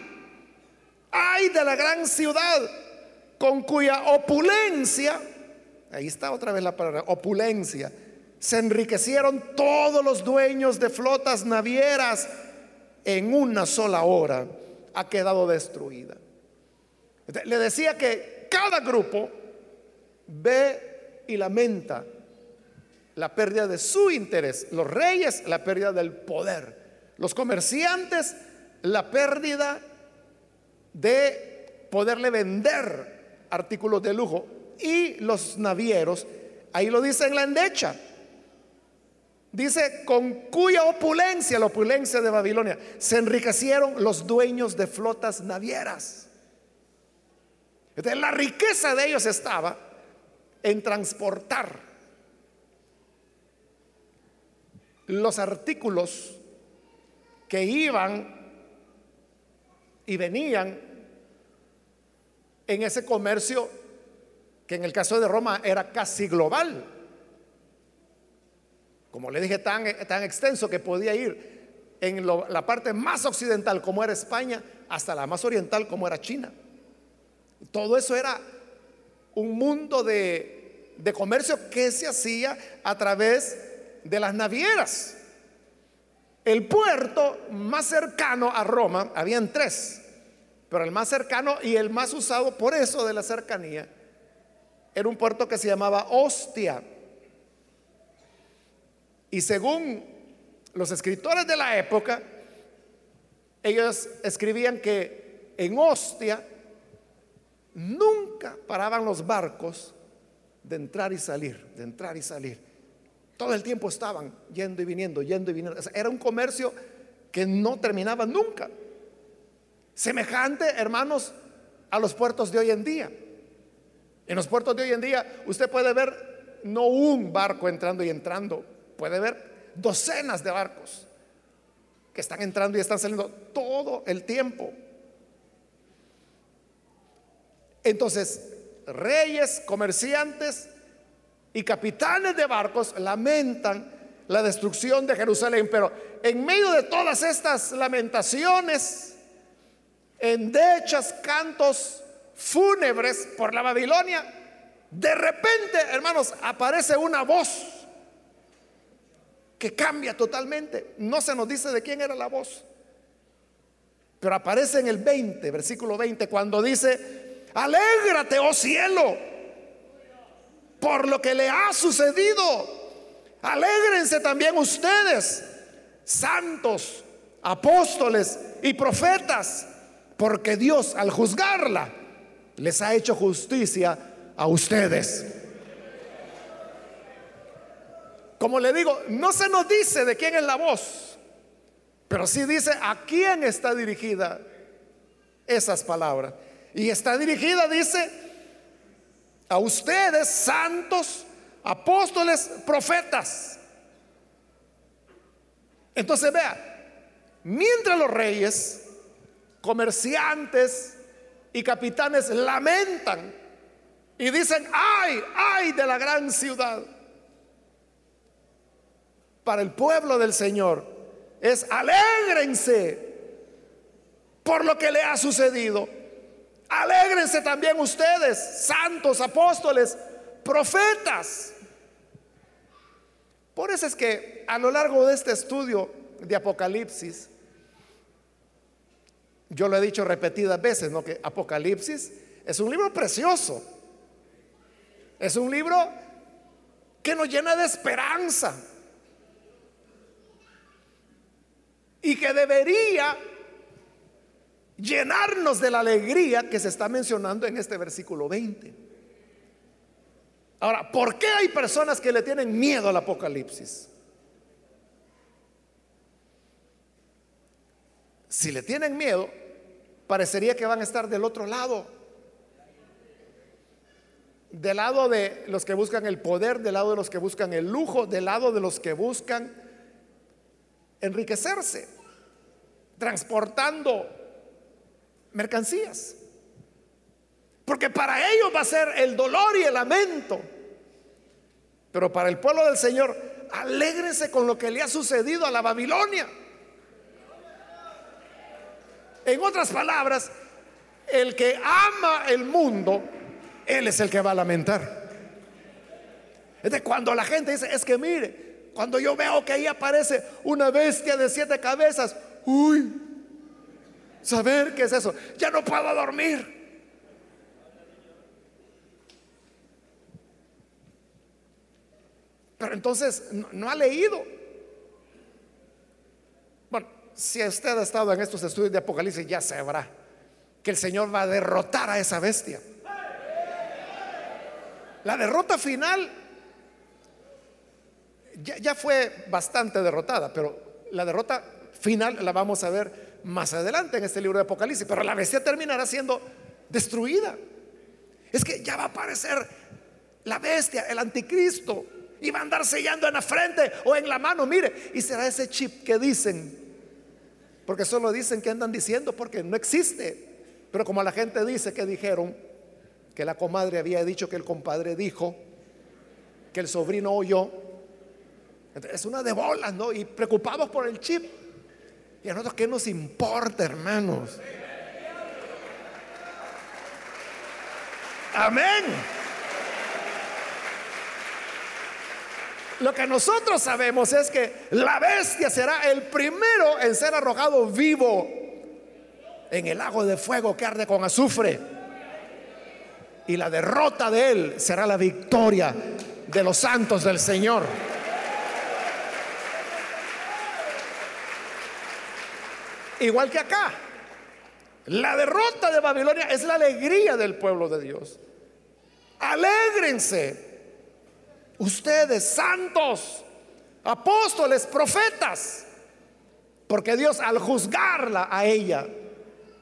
ay de la gran ciudad con cuya opulencia, ahí está otra vez la palabra, opulencia, se enriquecieron todos los dueños de flotas navieras en una sola hora, ha quedado destruida. Le decía que cada grupo ve y lamenta la pérdida de su interés. Los reyes, la pérdida del poder. Los comerciantes, la pérdida de poderle vender artículos de lujo. Y los navieros, ahí lo dice en la endecha. Dice, con cuya opulencia, la opulencia de Babilonia, se enriquecieron los dueños de flotas navieras. Entonces, la riqueza de ellos estaba en transportar los artículos que iban y venían en ese comercio que en el caso de Roma era casi global. Como le dije, tan, tan extenso que podía ir en la parte más occidental como era España hasta la más oriental como era China. Todo eso era un mundo de, de comercio que se hacía a través de las navieras. El puerto más cercano a Roma, habían tres, pero el más cercano y el más usado por eso de la cercanía, era un puerto que se llamaba Ostia. Y según los escritores de la época, ellos escribían que en Ostia nunca paraban los barcos de entrar y salir, de entrar y salir. Todo el tiempo estaban yendo y viniendo, yendo y viniendo. Era un comercio que no terminaba nunca. Semejante, hermanos, a los puertos de hoy en día. En los puertos de hoy en día usted puede ver no un barco entrando y entrando, puede ver docenas de barcos que están entrando y están saliendo todo el tiempo. Entonces, reyes, comerciantes, y capitanes de barcos lamentan la destrucción de Jerusalén. Pero en medio de todas estas lamentaciones, endechas, cantos fúnebres por la Babilonia, de repente, hermanos, aparece una voz que cambia totalmente. No se nos dice de quién era la voz. Pero aparece en el 20, versículo 20, cuando dice, alégrate, oh cielo por lo que le ha sucedido. Alégrense también ustedes, santos, apóstoles y profetas, porque Dios al juzgarla les ha hecho justicia a ustedes. Como le digo, no se nos dice de quién es la voz, pero sí dice a quién está dirigida esas palabras. Y está dirigida, dice, a ustedes, santos, apóstoles, profetas. Entonces vea, mientras los reyes, comerciantes y capitanes lamentan y dicen, ay, ay de la gran ciudad, para el pueblo del Señor es alégrense por lo que le ha sucedido Alégrense también ustedes, santos, apóstoles, profetas. Por eso es que a lo largo de este estudio de Apocalipsis, yo lo he dicho repetidas veces, ¿no? Que Apocalipsis es un libro precioso. Es un libro que nos llena de esperanza. Y que debería llenarnos de la alegría que se está mencionando en este versículo 20. Ahora, ¿por qué hay personas que le tienen miedo al Apocalipsis? Si le tienen miedo, parecería que van a estar del otro lado. Del lado de los que buscan el poder, del lado de los que buscan el lujo, del lado de los que buscan enriquecerse, transportando mercancías. Porque para ellos va a ser el dolor y el lamento. Pero para el pueblo del Señor, alégrense con lo que le ha sucedido a la Babilonia. En otras palabras, el que ama el mundo, él es el que va a lamentar. Es de cuando la gente dice, es que mire, cuando yo veo que ahí aparece una bestia de siete cabezas, uy, saber qué es eso. Ya no puedo dormir. Pero entonces no, ha leído. Si usted ha estado en estos estudios de Apocalipsis, ya sabrá que el Señor va a derrotar a esa bestia. La derrota final ya, fue bastante derrotada, pero la derrota final la vamos a ver más adelante en este libro de Apocalipsis, pero la bestia terminará siendo destruida. Es que ya va a aparecer la bestia, el anticristo, y va a andar sellando en la frente o en la mano, mire, y será ese chip que dicen, porque solo dicen que andan diciendo porque no existe, pero como la gente dice que dijeron, que la comadre había dicho que el compadre dijo, que el sobrino oyó, es una de bolas, ¿no? Y preocupados por el chip. ¿Y a nosotros qué nos importa, hermanos? Amén. Lo que nosotros sabemos es que la bestia será el primero en ser arrojado vivo en el lago de fuego que arde con azufre. Y la derrota de él será la victoria de los santos del Señor. Igual que acá. La derrota de Babilonia es la alegría del pueblo de Dios. Alégrense. Ustedes, santos, apóstoles, profetas. Porque Dios al juzgarla a ella,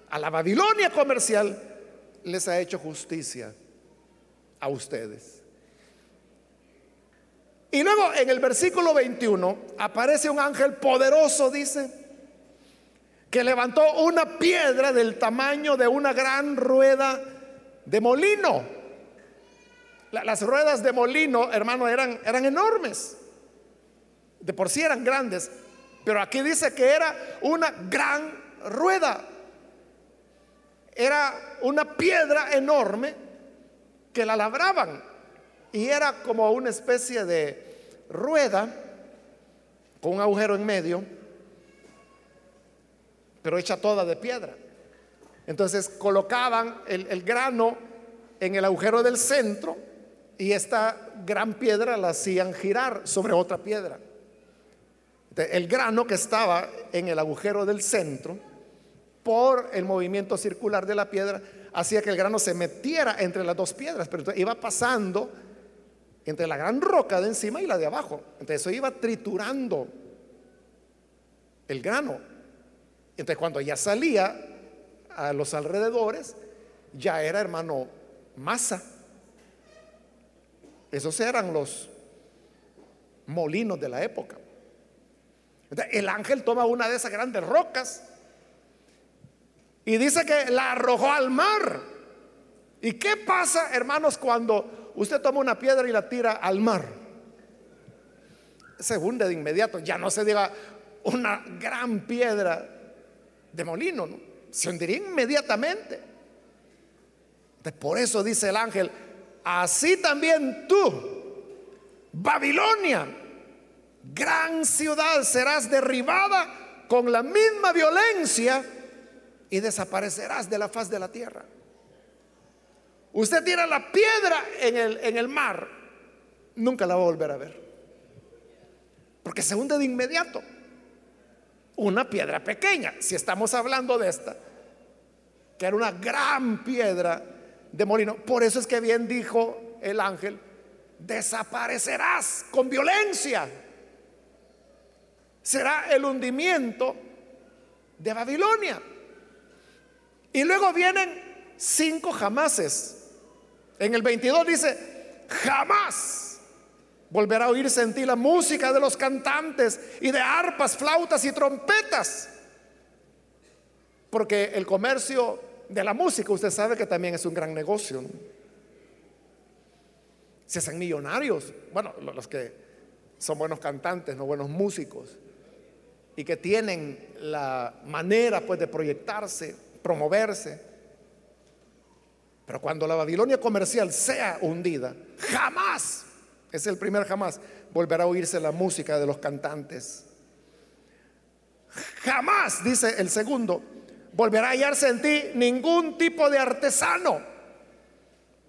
a la Babilonia comercial, les ha hecho justicia a ustedes. Y luego en el versículo 21 aparece un ángel poderoso, dice, que levantó una piedra del tamaño de una gran rueda de molino. Las ruedas de molino, hermano, eran, eran enormes. De por sí eran grandes. Pero aquí dice que era una gran rueda. Era una piedra enorme que la labraban. Y era como una especie de rueda con un agujero en medio pero hecha toda de piedra. Entonces colocaban el, grano en el agujero del centro y esta gran piedra la hacían girar sobre otra piedra. el grano que estaba en el agujero del centro, por el movimiento circular de la piedra, hacía que el grano se metiera entre las dos piedras, pero iba pasando entre la gran roca de encima y la de abajo. Entonces eso iba triturando el grano. Entonces cuando ya salía a los alrededores, ya era hermano masa. Esos eran los molinos de la época. el ángel toma una de esas grandes rocas y dice que la arrojó al mar. ¿Y qué pasa, hermanos, cuando usted toma una piedra y la tira al mar? Se hunde de inmediato. Ya no se diga una gran piedra de molino, se hundiría inmediatamente. por eso dice el ángel, así también tú, Babilonia, gran ciudad, serás derribada con la misma violencia y desaparecerás de la faz de la tierra. Usted tira la piedra en el, en el mar, nunca la va a volver a ver. Porque se hunde de inmediato una piedra pequeña. Si estamos hablando de esta, que era una gran piedra de molino. Por eso es que bien dijo el ángel, desaparecerás con violencia. Será el hundimiento de Babilonia. Y luego vienen cinco jamases. En el 22 dice, jamás Volverá a oírse en ti la música de los cantantes y de arpas, flautas y trompetas. Porque el comercio de la música, usted sabe que también es un gran negocio. Se hacen millonarios. Bueno, los que son buenos cantantes, no buenos músicos. Y que tienen la manera pues de proyectarse, promoverse. Pero cuando la Babilonia comercial sea hundida, jamás es el primer jamás. Volverá a oírse la música de los cantantes. Jamás, dice el segundo, volverá a hallarse en ti ningún tipo de artesano.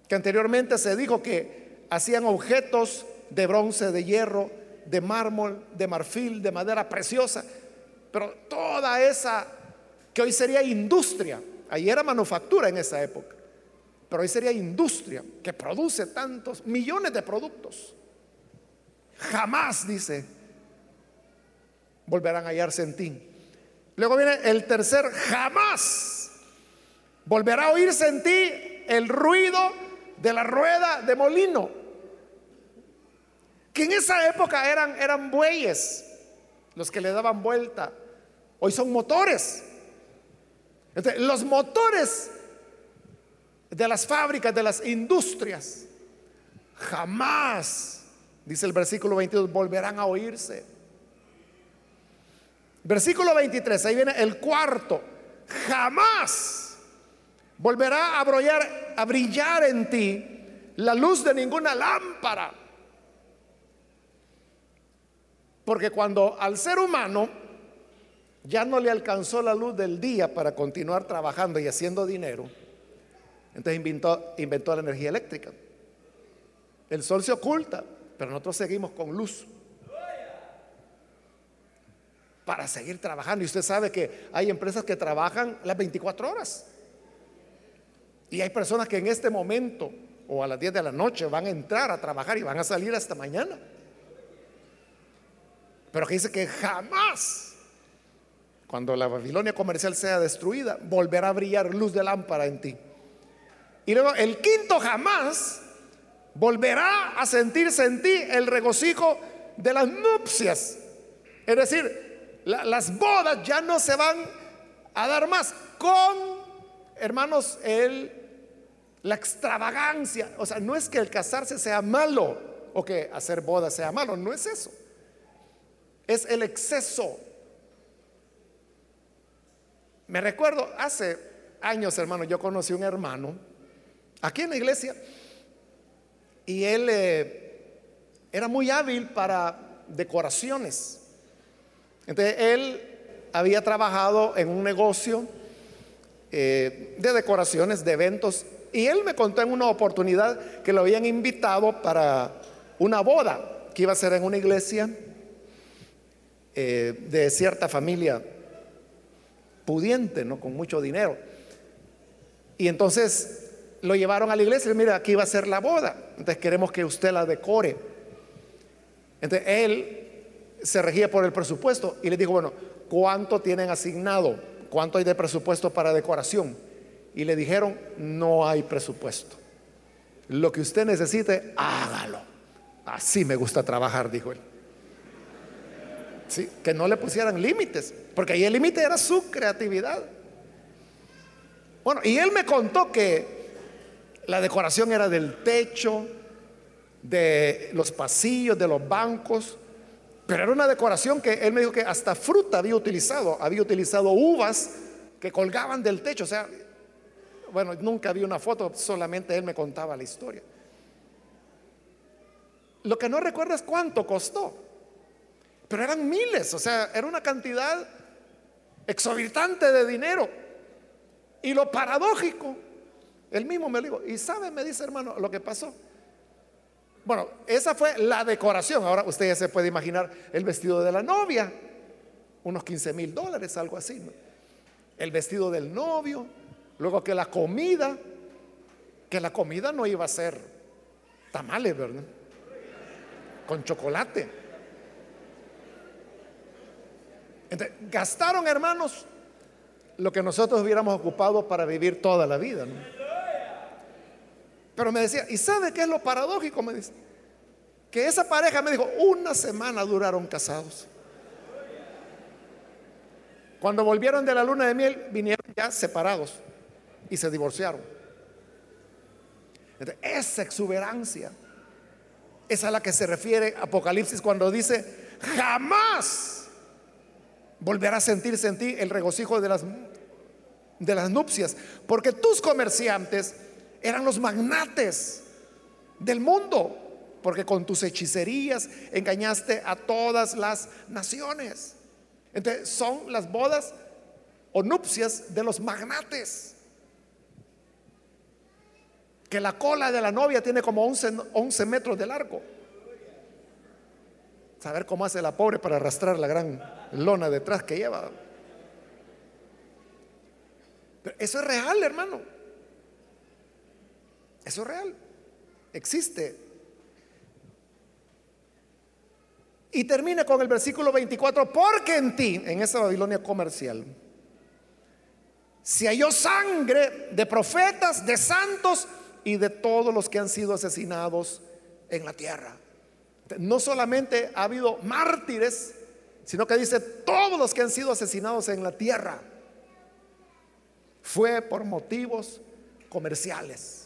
Que anteriormente se dijo que hacían objetos de bronce, de hierro, de mármol, de marfil, de madera preciosa. Pero toda esa que hoy sería industria, ahí era manufactura en esa época pero hoy sería industria que produce tantos millones de productos. Jamás, dice, volverán a hallarse en ti. Luego viene el tercer, jamás volverá a oírse en ti el ruido de la rueda de molino. Que en esa época eran, eran bueyes los que le daban vuelta. Hoy son motores. los motores de las fábricas, de las industrias, jamás, dice el versículo 22, volverán a oírse. Versículo 23, ahí viene el cuarto, jamás volverá a brillar, en ti la luz de ninguna lámpara. Porque cuando al ser humano ya no le alcanzó la luz del día para continuar trabajando y haciendo dinero, entonces inventó, inventó la energía eléctrica. El sol se oculta, pero nosotros seguimos con luz para seguir trabajando. Y usted sabe que hay empresas que trabajan las 24 horas. Y hay personas que en este momento o a las 10 de la noche van a entrar a trabajar y van a salir hasta mañana. Pero que dice que jamás, cuando la Babilonia comercial sea destruida, volverá a brillar luz de lámpara en ti. Y luego el quinto jamás volverá a sentirse en ti el regocijo de las nupcias. Es decir, las bodas ya no se van a dar más con, hermanos, el, la extravagancia. O sea, no es que el casarse sea malo o que hacer bodas sea malo, no es eso. Es el exceso. Me recuerdo, hace años, hermano, yo conocí un hermano aquí en la iglesia y él eh, era muy hábil para decoraciones. Entonces él había trabajado en un negocio eh, de decoraciones, de eventos, y él me contó en una oportunidad que lo habían invitado para una boda que iba a ser en una iglesia eh, de cierta familia pudiente, ¿no? con mucho dinero. Y entonces lo llevaron a la iglesia y mira, aquí va a ser la boda. Entonces queremos que usted la decore. Entonces él se regía por el presupuesto y le dijo, bueno, ¿cuánto tienen asignado? ¿Cuánto hay de presupuesto para decoración? Y le dijeron, no hay presupuesto. Lo que usted necesite, hágalo. Así me gusta trabajar, dijo él. Sí, que no le pusieran límites, porque ahí el límite era su creatividad. Bueno, y él me contó que la decoración era del techo, de los pasillos, de los bancos, pero era una decoración que él me dijo que hasta fruta había utilizado, había utilizado uvas que colgaban del techo, o sea, bueno, nunca vi una foto, solamente él me contaba la historia. Lo que no recuerdo es cuánto costó, pero eran miles, o sea, era una cantidad exorbitante de dinero. Y lo paradójico él mismo me lo dijo. Y sabe, me dice hermano, lo que pasó. Bueno, esa fue la decoración. Ahora usted ya se puede imaginar el vestido de la novia. Unos 15 mil dólares, algo así. El vestido del novio. Luego que la comida. Que la comida no iba a ser tamales, ¿verdad? Con chocolate. Entonces, gastaron, hermanos, lo que nosotros hubiéramos ocupado para vivir toda la vida. ¿no? Pero me decía, ¿y sabe qué es lo paradójico? Me dice, que esa pareja me dijo, una semana duraron casados. Cuando volvieron de la luna de miel, vinieron ya separados y se divorciaron. esa exuberancia es a la que se refiere Apocalipsis cuando dice, jamás volverá a sentirse en ti el regocijo de las, de las nupcias, porque tus comerciantes eran los magnates del mundo, porque con tus hechicerías engañaste a todas las naciones. Entonces son las bodas o nupcias de los magnates. Que la cola de la novia tiene como 11, metros de largo. Saber cómo hace la pobre para arrastrar la gran lona detrás que lleva. Pero eso es real, hermano. Eso es real. Existe. Y termina con el versículo 24, porque en ti, en esa Babilonia comercial, se halló sangre de profetas, de santos y de todos los que han sido asesinados en la tierra. No solamente ha habido mártires, sino que dice todos los que han sido asesinados en la tierra. Fue por motivos comerciales.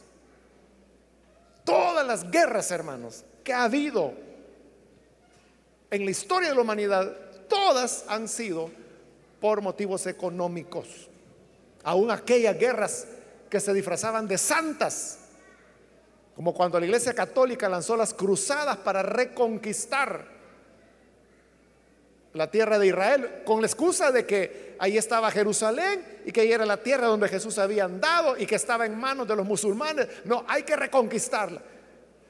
Todas las guerras, hermanos, que ha habido en la historia de la humanidad, todas han sido por motivos económicos. Aún aquellas guerras que se disfrazaban de santas, como cuando la Iglesia Católica lanzó las cruzadas para reconquistar la tierra de Israel, con la excusa de que ahí estaba Jerusalén y que ahí era la tierra donde Jesús había andado y que estaba en manos de los musulmanes. No, hay que reconquistarla.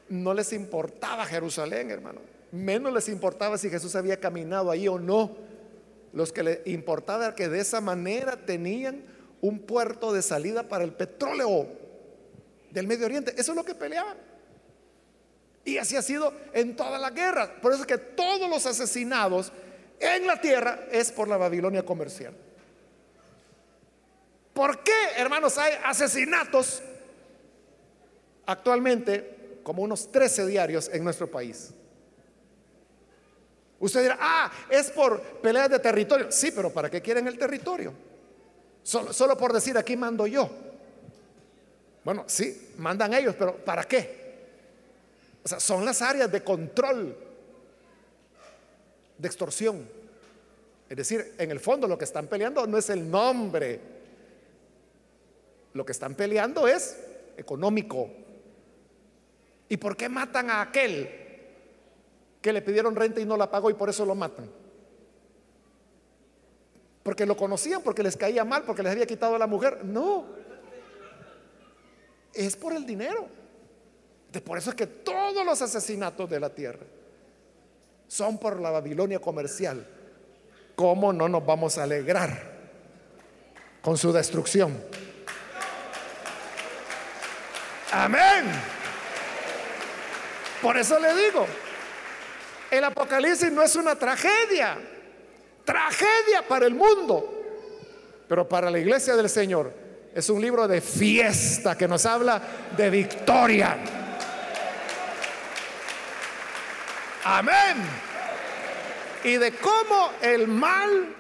No les importaba Jerusalén, hermano. Menos les importaba si Jesús había caminado ahí o no. Los que les importaba era que de esa manera tenían un puerto de salida para el petróleo del Medio Oriente. Eso es lo que peleaban. Y así ha sido en toda la guerra. Por eso es que todos los asesinados en la tierra es por la Babilonia comercial. ¿Por qué, hermanos, hay asesinatos actualmente como unos 13 diarios en nuestro país? Usted dirá, ah, es por peleas de territorio. Sí, pero ¿para qué quieren el territorio? Solo, por decir, aquí mando yo. Bueno, sí, mandan ellos, pero ¿para qué? O sea, son las áreas de control de extorsión. Es decir, en el fondo lo que están peleando no es el nombre, lo que están peleando es económico. ¿Y por qué matan a aquel que le pidieron renta y no la pagó y por eso lo matan? Porque lo conocían, porque les caía mal, porque les había quitado a la mujer. No, es por el dinero. Por eso es que todos los asesinatos de la tierra son por la Babilonia comercial. ¿Cómo no nos vamos a alegrar con su destrucción? Amén. Por eso le digo, el Apocalipsis no es una tragedia, tragedia para el mundo, pero para la iglesia del Señor es un libro de fiesta que nos habla de victoria. Amén. Y de cómo el mal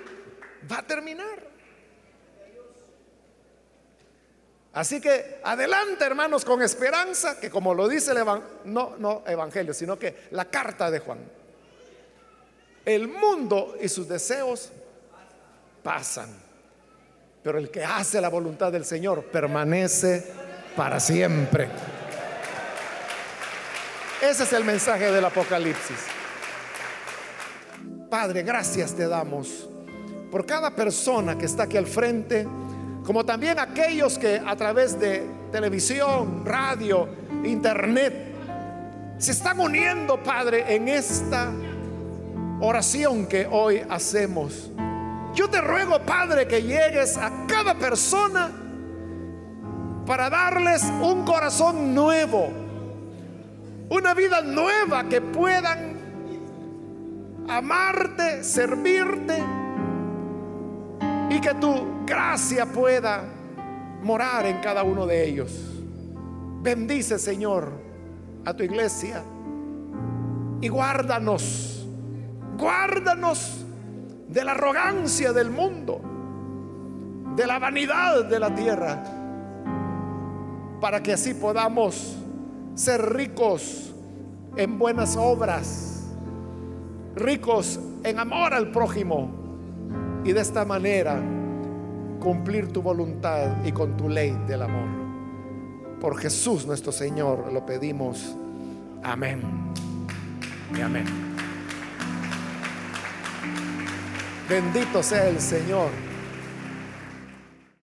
va a terminar. Así que adelante, hermanos, con esperanza, que como lo dice el no, no evangelio, sino que la carta de Juan. El mundo y sus deseos pasan, pero el que hace la voluntad del Señor permanece para siempre. Ese es el mensaje del Apocalipsis. Padre, gracias te damos por cada persona que está aquí al frente, como también aquellos que a través de televisión, radio, internet, se están uniendo, Padre, en esta oración que hoy hacemos. Yo te ruego, Padre, que llegues a cada persona para darles un corazón nuevo una vida nueva que puedan amarte, servirte y que tu gracia pueda morar en cada uno de ellos. Bendice, Señor, a tu iglesia y guárdanos, guárdanos de la arrogancia del mundo, de la vanidad de la tierra, para que así podamos ser ricos en buenas obras, ricos en amor al prójimo y de esta manera cumplir tu voluntad y con tu ley del amor. Por Jesús nuestro Señor lo pedimos. Amén. Y amén. Bendito sea el Señor.